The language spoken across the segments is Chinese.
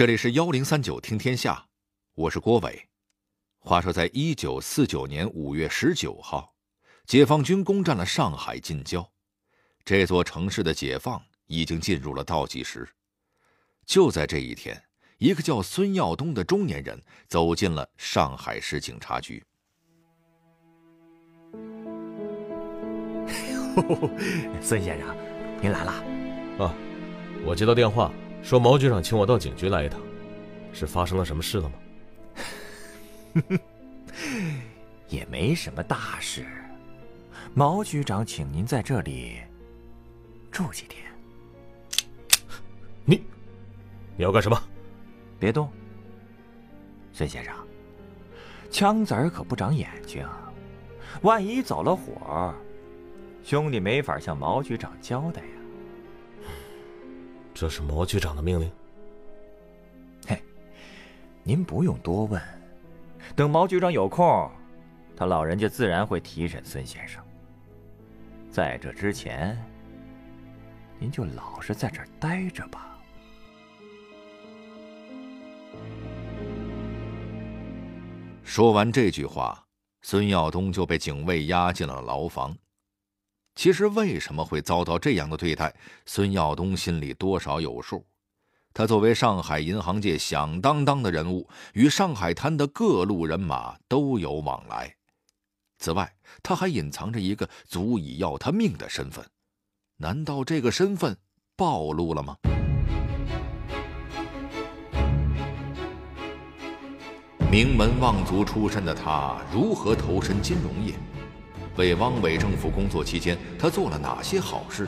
这里是幺零三九听天下，我是郭伟。话说，在一九四九年五月十九号，解放军攻占了上海近郊，这座城市的解放已经进入了倒计时。就在这一天，一个叫孙耀东的中年人走进了上海市警察局。孙先生，您来了。啊，我接到电话。说毛局长请我到警局来一趟，是发生了什么事了吗？也没什么大事。毛局长请您在这里住几天。你，你要干什么？别动，孙先生。枪子儿可不长眼睛，万一走了火，兄弟没法向毛局长交代呀。这是毛局长的命令。嘿，您不用多问，等毛局长有空，他老人家自然会提审孙先生。在这之前，您就老实在这儿待着吧。说完这句话，孙耀东就被警卫押进了牢房。其实为什么会遭到这样的对待，孙耀东心里多少有数。他作为上海银行界响当当的人物，与上海滩的各路人马都有往来。此外，他还隐藏着一个足以要他命的身份。难道这个身份暴露了吗？名门望族出身的他，如何投身金融业？为汪伪政府工作期间，他做了哪些好事？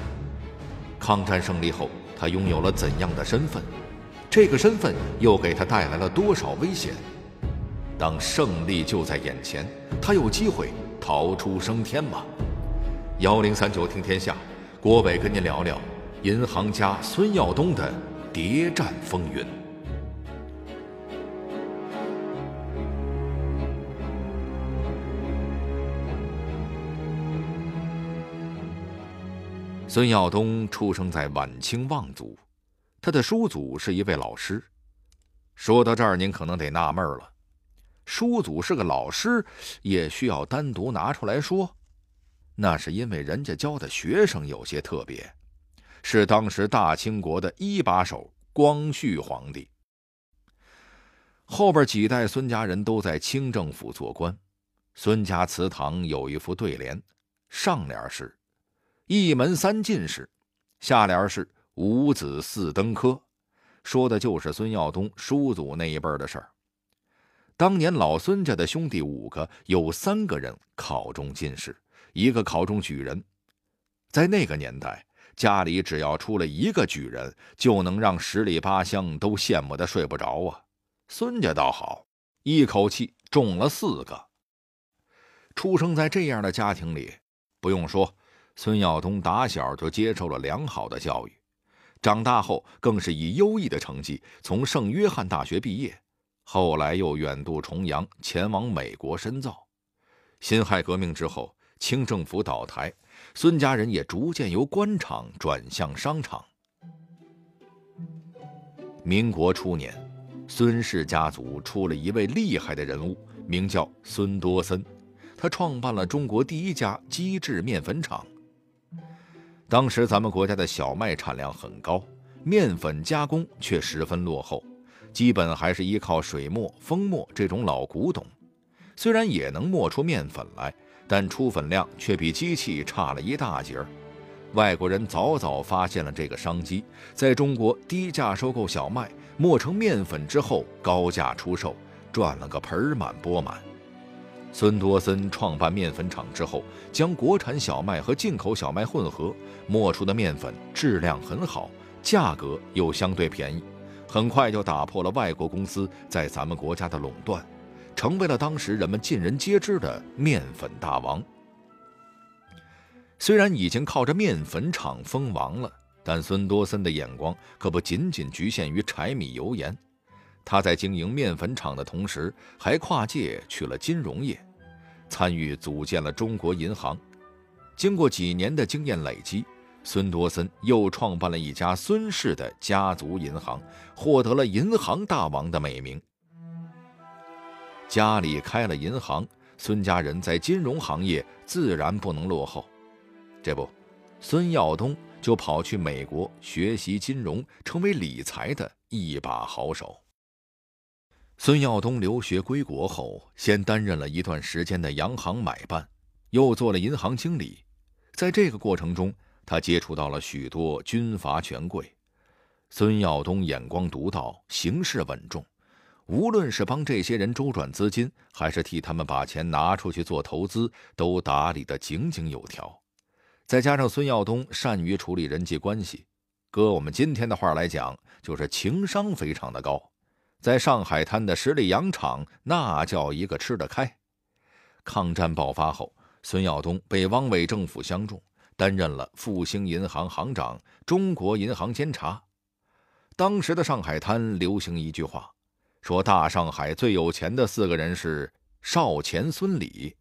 抗战胜利后，他拥有了怎样的身份？这个身份又给他带来了多少危险？当胜利就在眼前，他有机会逃出升天吗？幺零三九听天下，郭伟跟您聊聊银行家孙耀东的谍战风云。孙耀东出生在晚清望族，他的叔祖是一位老师。说到这儿，您可能得纳闷了：叔祖是个老师，也需要单独拿出来说？那是因为人家教的学生有些特别，是当时大清国的一把手光绪皇帝。后边几代孙家人都在清政府做官，孙家祠堂有一副对联，上联是。一门三进士，下联是五子四登科，说的就是孙耀东叔祖那一辈的事儿。当年老孙家的兄弟五个，有三个人考中进士，一个考中举人。在那个年代，家里只要出了一个举人，就能让十里八乡都羡慕的睡不着啊。孙家倒好，一口气中了四个。出生在这样的家庭里，不用说。孙耀东打小就接受了良好的教育，长大后更是以优异的成绩从圣约翰大学毕业，后来又远渡重洋前往美国深造。辛亥革命之后，清政府倒台，孙家人也逐渐由官场转向商场。民国初年，孙氏家族出了一位厉害的人物，名叫孙多森，他创办了中国第一家机制面粉厂。当时咱们国家的小麦产量很高，面粉加工却十分落后，基本还是依靠水磨、风磨这种老古董。虽然也能磨出面粉来，但出粉量却比机器差了一大截儿。外国人早早发现了这个商机，在中国低价收购小麦，磨成面粉之后高价出售，赚了个盆满钵满。孙多森创办面粉厂之后，将国产小麦和进口小麦混合，磨出的面粉质量很好，价格又相对便宜，很快就打破了外国公司在咱们国家的垄断，成为了当时人们尽人皆知的面粉大王。虽然已经靠着面粉厂封王了，但孙多森的眼光可不仅仅局限于柴米油盐。他在经营面粉厂的同时，还跨界去了金融业，参与组建了中国银行。经过几年的经验累积，孙多森又创办了一家孙氏的家族银行，获得了“银行大王”的美名。家里开了银行，孙家人在金融行业自然不能落后。这不，孙耀东就跑去美国学习金融，成为理财的一把好手。孙耀东留学归国后，先担任了一段时间的洋行买办，又做了银行经理。在这个过程中，他接触到了许多军阀权贵。孙耀东眼光独到，行事稳重。无论是帮这些人周转资金，还是替他们把钱拿出去做投资，都打理得井井有条。再加上孙耀东善于处理人际关系，搁我们今天的话来讲，就是情商非常的高。在上海滩的十里洋场，那叫一个吃得开。抗战爆发后，孙耀东被汪伪政府相中，担任了复兴银行行长、中国银行监察。当时的上海滩流行一句话。说大上海最有钱的四个人是少钱、孙李，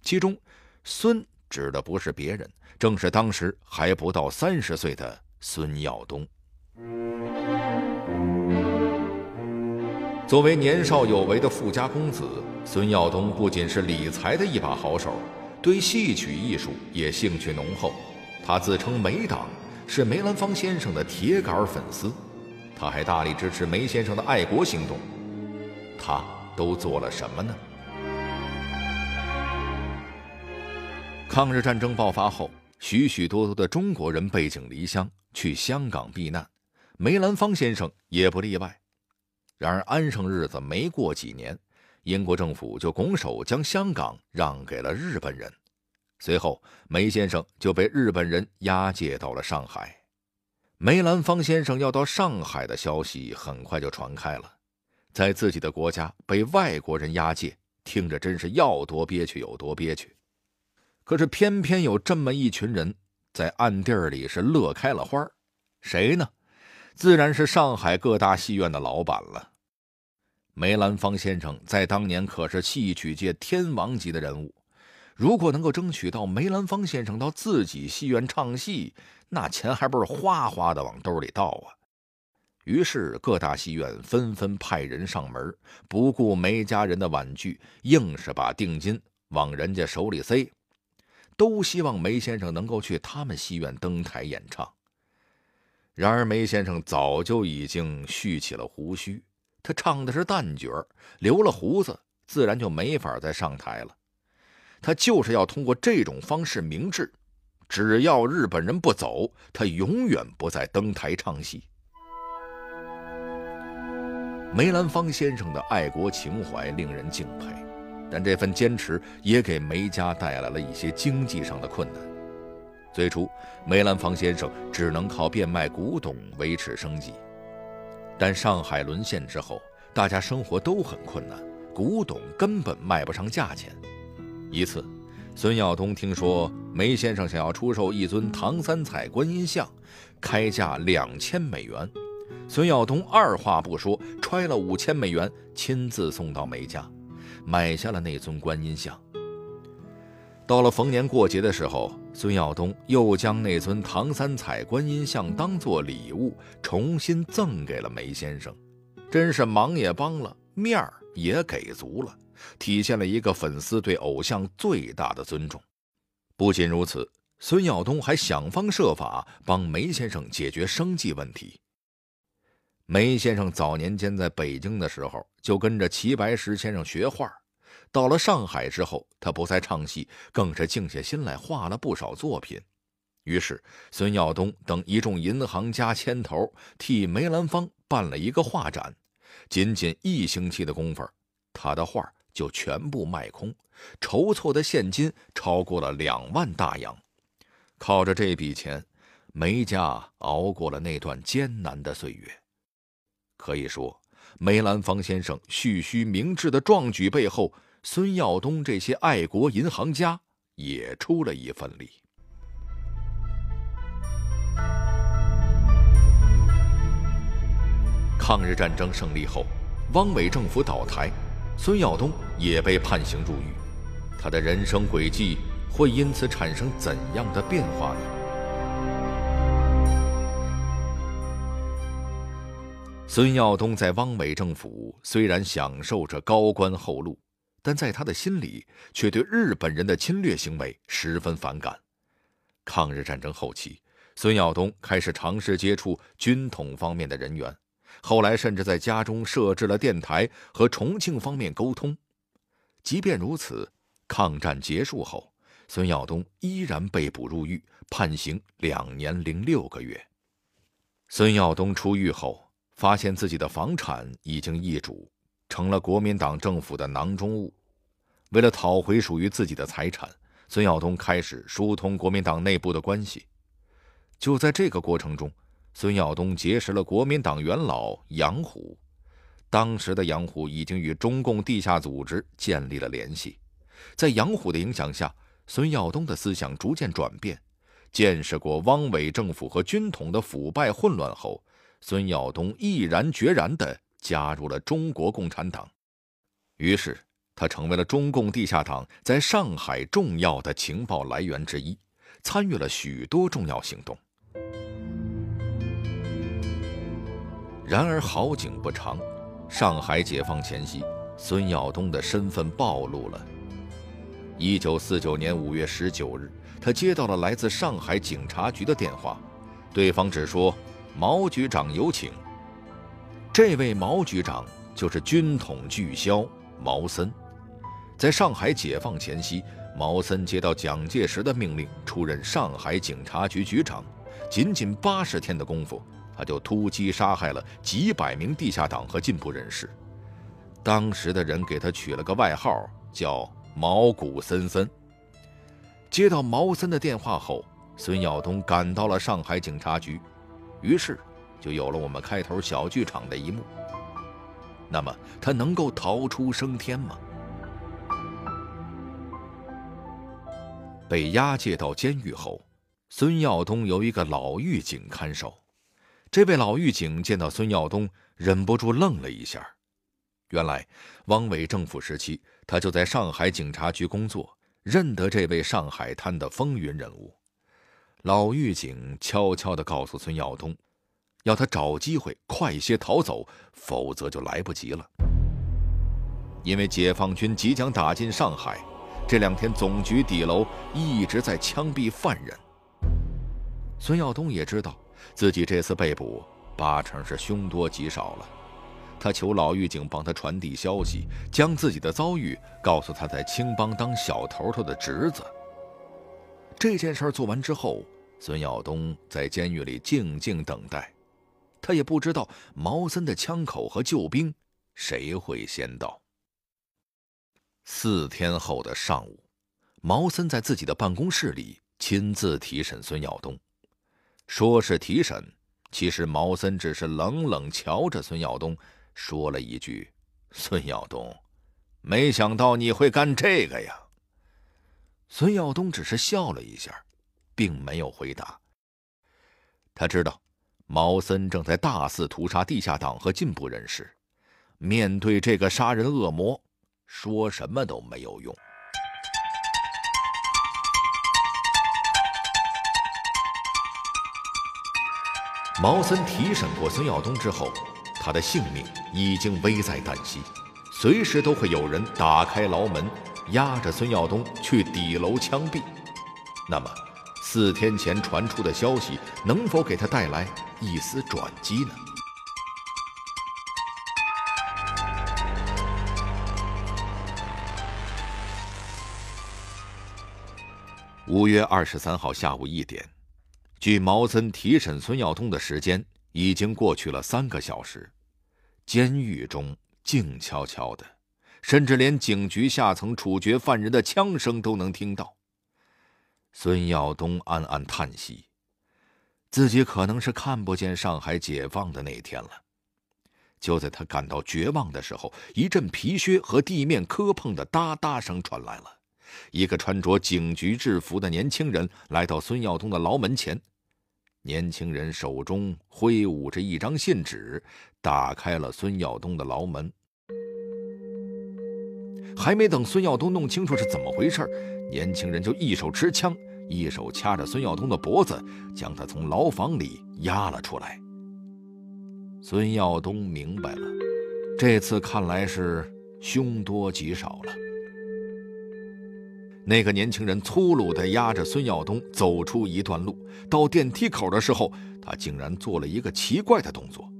其中孙指的不是别人，正是当时还不到三十岁的孙耀东。作为年少有为的富家公子，孙耀东不仅是理财的一把好手，对戏曲艺术也兴趣浓厚。他自称梅党，是梅兰芳先生的铁杆粉丝，他还大力支持梅先生的爱国行动。他都做了什么呢？抗日战争爆发后，许许多多的中国人背井离乡去香港避难，梅兰芳先生也不例外。然而安生日子没过几年，英国政府就拱手将香港让给了日本人，随后梅先生就被日本人押解到了上海。梅兰芳先生要到上海的消息很快就传开了。在自己的国家被外国人押解，听着真是要多憋屈有多憋屈。可是偏偏有这么一群人在暗地里是乐开了花谁呢？自然是上海各大戏院的老板了。梅兰芳先生在当年可是戏曲界天王级的人物，如果能够争取到梅兰芳先生到自己戏院唱戏，那钱还不是哗哗的往兜里倒啊！于是各大戏院纷纷派人上门，不顾梅家人的婉拒，硬是把定金往人家手里塞，都希望梅先生能够去他们戏院登台演唱。然而梅先生早就已经蓄起了胡须，他唱的是旦角留了胡子，自然就没法再上台了。他就是要通过这种方式明志，只要日本人不走，他永远不再登台唱戏。梅兰芳先生的爱国情怀令人敬佩，但这份坚持也给梅家带来了一些经济上的困难。最初，梅兰芳先生只能靠变卖古董维持生计，但上海沦陷之后，大家生活都很困难，古董根本卖不上价钱。一次，孙耀东听说梅先生想要出售一尊唐三彩观音像，开价两千美元。孙耀东二话不说，揣了五千美元，亲自送到梅家，买下了那尊观音像。到了逢年过节的时候，孙耀东又将那尊唐三彩观音像当做礼物，重新赠给了梅先生，真是忙也帮了，面儿也给足了，体现了一个粉丝对偶像最大的尊重。不仅如此，孙耀东还想方设法帮梅先生解决生计问题。梅先生早年间在北京的时候，就跟着齐白石先生学画。到了上海之后，他不再唱戏，更是静下心来画了不少作品。于是，孙耀东等一众银行家牵头，替梅兰芳办了一个画展。仅仅一星期的功夫，他的画就全部卖空，筹措的现金超过了两万大洋。靠着这笔钱，梅家熬过了那段艰难的岁月。可以说，梅兰芳先生蓄须明志的壮举背后，孙耀东这些爱国银行家也出了一份力。抗日战争胜利后，汪伪政府倒台，孙耀东也被判刑入狱，他的人生轨迹会因此产生怎样的变化呢？孙耀东在汪伪政府虽然享受着高官厚禄。但在他的心里却对日本人的侵略行为十分反感。抗日战争后期，孙耀东开始尝试接触军统方面的人员，后来甚至在家中设置了电台和重庆方面沟通。即便如此，抗战结束后，孙耀东依然被捕入狱，判刑两年零六个月。孙耀东出狱后。发现自己的房产已经易主，成了国民党政府的囊中物。为了讨回属于自己的财产，孙耀东开始疏通国民党内部的关系。就在这个过程中，孙耀东结识了国民党元老杨虎。当时的杨虎已经与中共地下组织建立了联系。在杨虎的影响下，孙耀东的思想逐渐转变。见识过汪伪政府和军统的腐败混乱后。孙耀东毅然决然地加入了中国共产党，于是他成为了中共地下党在上海重要的情报来源之一，参与了许多重要行动。然而好景不长，上海解放前夕，孙耀东的身份暴露了。一九四九年五月十九日，他接到了来自上海警察局的电话，对方只说。毛局长有请。这位毛局长就是军统巨枭毛森。在上海解放前夕，毛森接到蒋介石的命令，出任上海警察局局长。仅仅八十天的功夫，他就突击杀害了几百名地下党和进步人士。当时的人给他取了个外号，叫“毛骨森森”。接到毛森的电话后，孙耀东赶到了上海警察局。于是，就有了我们开头小剧场的一幕。那么，他能够逃出升天吗？被押解到监狱后，孙耀东由一个老狱警看守。这位老狱警见到孙耀东，忍不住愣了一下。原来，汪伪政府时期，他就在上海警察局工作，认得这位上海滩的风云人物。老狱警悄悄地告诉孙耀东，要他找机会快些逃走，否则就来不及了。因为解放军即将打进上海，这两天总局底楼一直在枪毙犯人。孙耀东也知道自己这次被捕八成是凶多吉少了，他求老狱警帮他传递消息，将自己的遭遇告诉他在青帮当小头头的侄子。这件事做完之后。孙耀东在监狱里静静等待，他也不知道毛森的枪口和救兵谁会先到。四天后的上午，毛森在自己的办公室里亲自提审孙耀东。说是提审，其实毛森只是冷冷瞧着孙耀东，说了一句：“孙耀东，没想到你会干这个呀。”孙耀东只是笑了一下。并没有回答。他知道，毛森正在大肆屠杀地下党和进步人士。面对这个杀人恶魔，说什么都没有用。毛森提审过孙耀东之后，他的性命已经危在旦夕，随时都会有人打开牢门，押着孙耀东去底楼枪毙。那么？四天前传出的消息能否给他带来一丝转机呢？五月二十三号下午一点，距毛森提审孙耀东的时间已经过去了三个小时，监狱中静悄悄的，甚至连警局下层处决犯人的枪声都能听到。孙耀东暗暗叹息，自己可能是看不见上海解放的那天了。就在他感到绝望的时候，一阵皮靴和地面磕碰的哒哒声传来了。一个穿着警局制服的年轻人来到孙耀东的牢门前，年轻人手中挥舞着一张信纸，打开了孙耀东的牢门。还没等孙耀东弄清楚是怎么回事，年轻人就一手持枪，一手掐着孙耀东的脖子，将他从牢房里押了出来。孙耀东明白了，这次看来是凶多吉少了。那个年轻人粗鲁地压着孙耀东走出一段路，到电梯口的时候，他竟然做了一个奇怪的动作。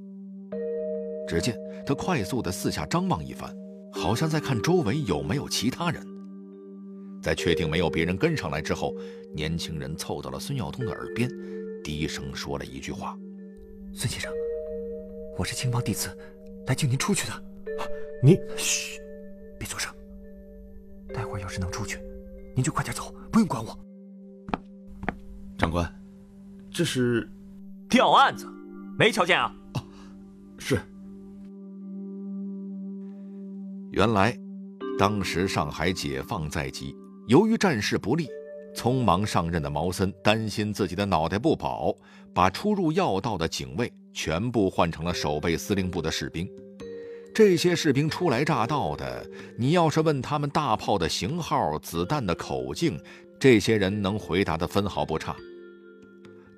只见他快速地四下张望一番，好像在看周围有没有其他人。在确定没有别人跟上来之后，年轻人凑到了孙耀东的耳边，低声说了一句话：“孙先生，我是青帮弟子，来救您出去的。你嘘，别作声。待会儿要是能出去，您就快点走，不用管我。”长官，这是调案子，没瞧见啊？是。原来，当时上海解放在即。由于战事不利，匆忙上任的毛森担心自己的脑袋不保，把出入要道的警卫全部换成了守备司令部的士兵。这些士兵初来乍到的，你要是问他们大炮的型号、子弹的口径，这些人能回答的分毫不差。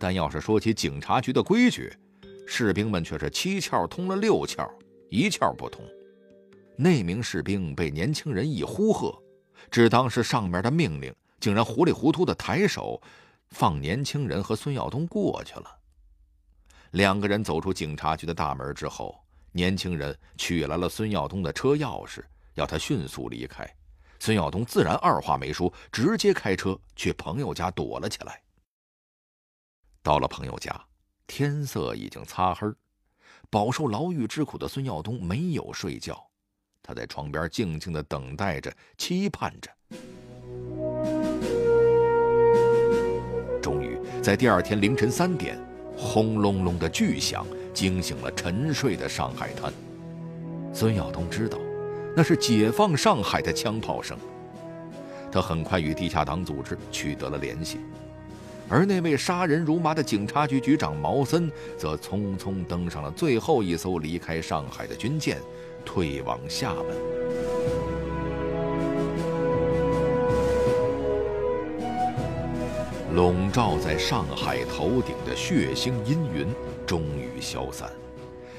但要是说起警察局的规矩，士兵们却是七窍通了六窍，一窍不通。那名士兵被年轻人一呼喝。只当是上面的命令，竟然糊里糊涂的抬手，放年轻人和孙耀东过去了。两个人走出警察局的大门之后，年轻人取来了孙耀东的车钥匙，要他迅速离开。孙耀东自然二话没说，直接开车去朋友家躲了起来。到了朋友家，天色已经擦黑，饱受牢狱之苦的孙耀东没有睡觉。他在床边静静的等待着，期盼着。终于在第二天凌晨三点，轰隆隆的巨响惊醒了沉睡的上海滩。孙耀东知道，那是解放上海的枪炮声。他很快与地下党组织取得了联系，而那位杀人如麻的警察局局长毛森，则匆匆登上了最后一艘离开上海的军舰。退往厦门，笼罩在上海头顶的血腥阴云终于消散。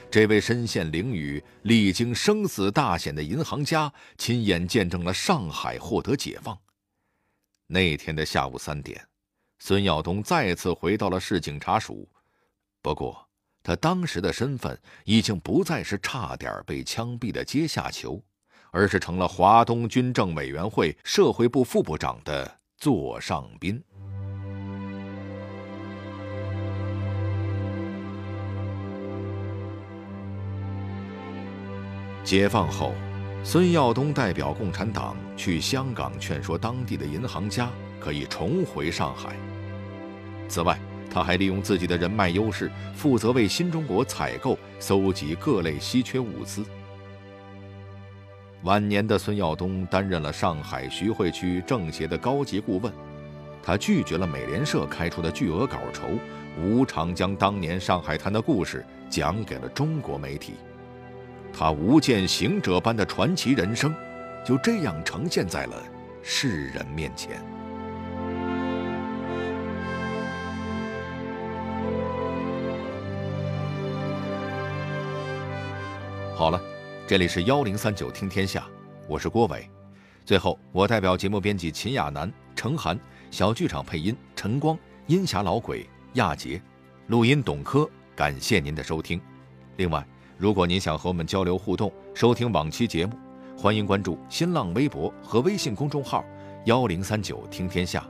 这位身陷囹圄、历经生死大险的银行家，亲眼见证了上海获得解放。那天的下午三点，孙耀东再次回到了市警察署，不过。他当时的身份已经不再是差点被枪毙的阶下囚，而是成了华东军政委员会社会部副部长的座上宾。解放后，孙耀东代表共产党去香港劝说当地的银行家可以重回上海。此外，他还利用自己的人脉优势，负责为新中国采购、搜集各类稀缺物资。晚年的孙耀东担任了上海徐汇区政协的高级顾问，他拒绝了美联社开出的巨额稿酬，无偿将当年上海滩的故事讲给了中国媒体。他无间行者般的传奇人生，就这样呈现在了世人面前。好了，这里是幺零三九听天下，我是郭伟。最后，我代表节目编辑秦亚楠、程涵，小剧场配音陈光、阴霞老鬼、亚杰，录音董珂。感谢您的收听。另外，如果您想和我们交流互动、收听往期节目，欢迎关注新浪微博和微信公众号幺零三九听天下。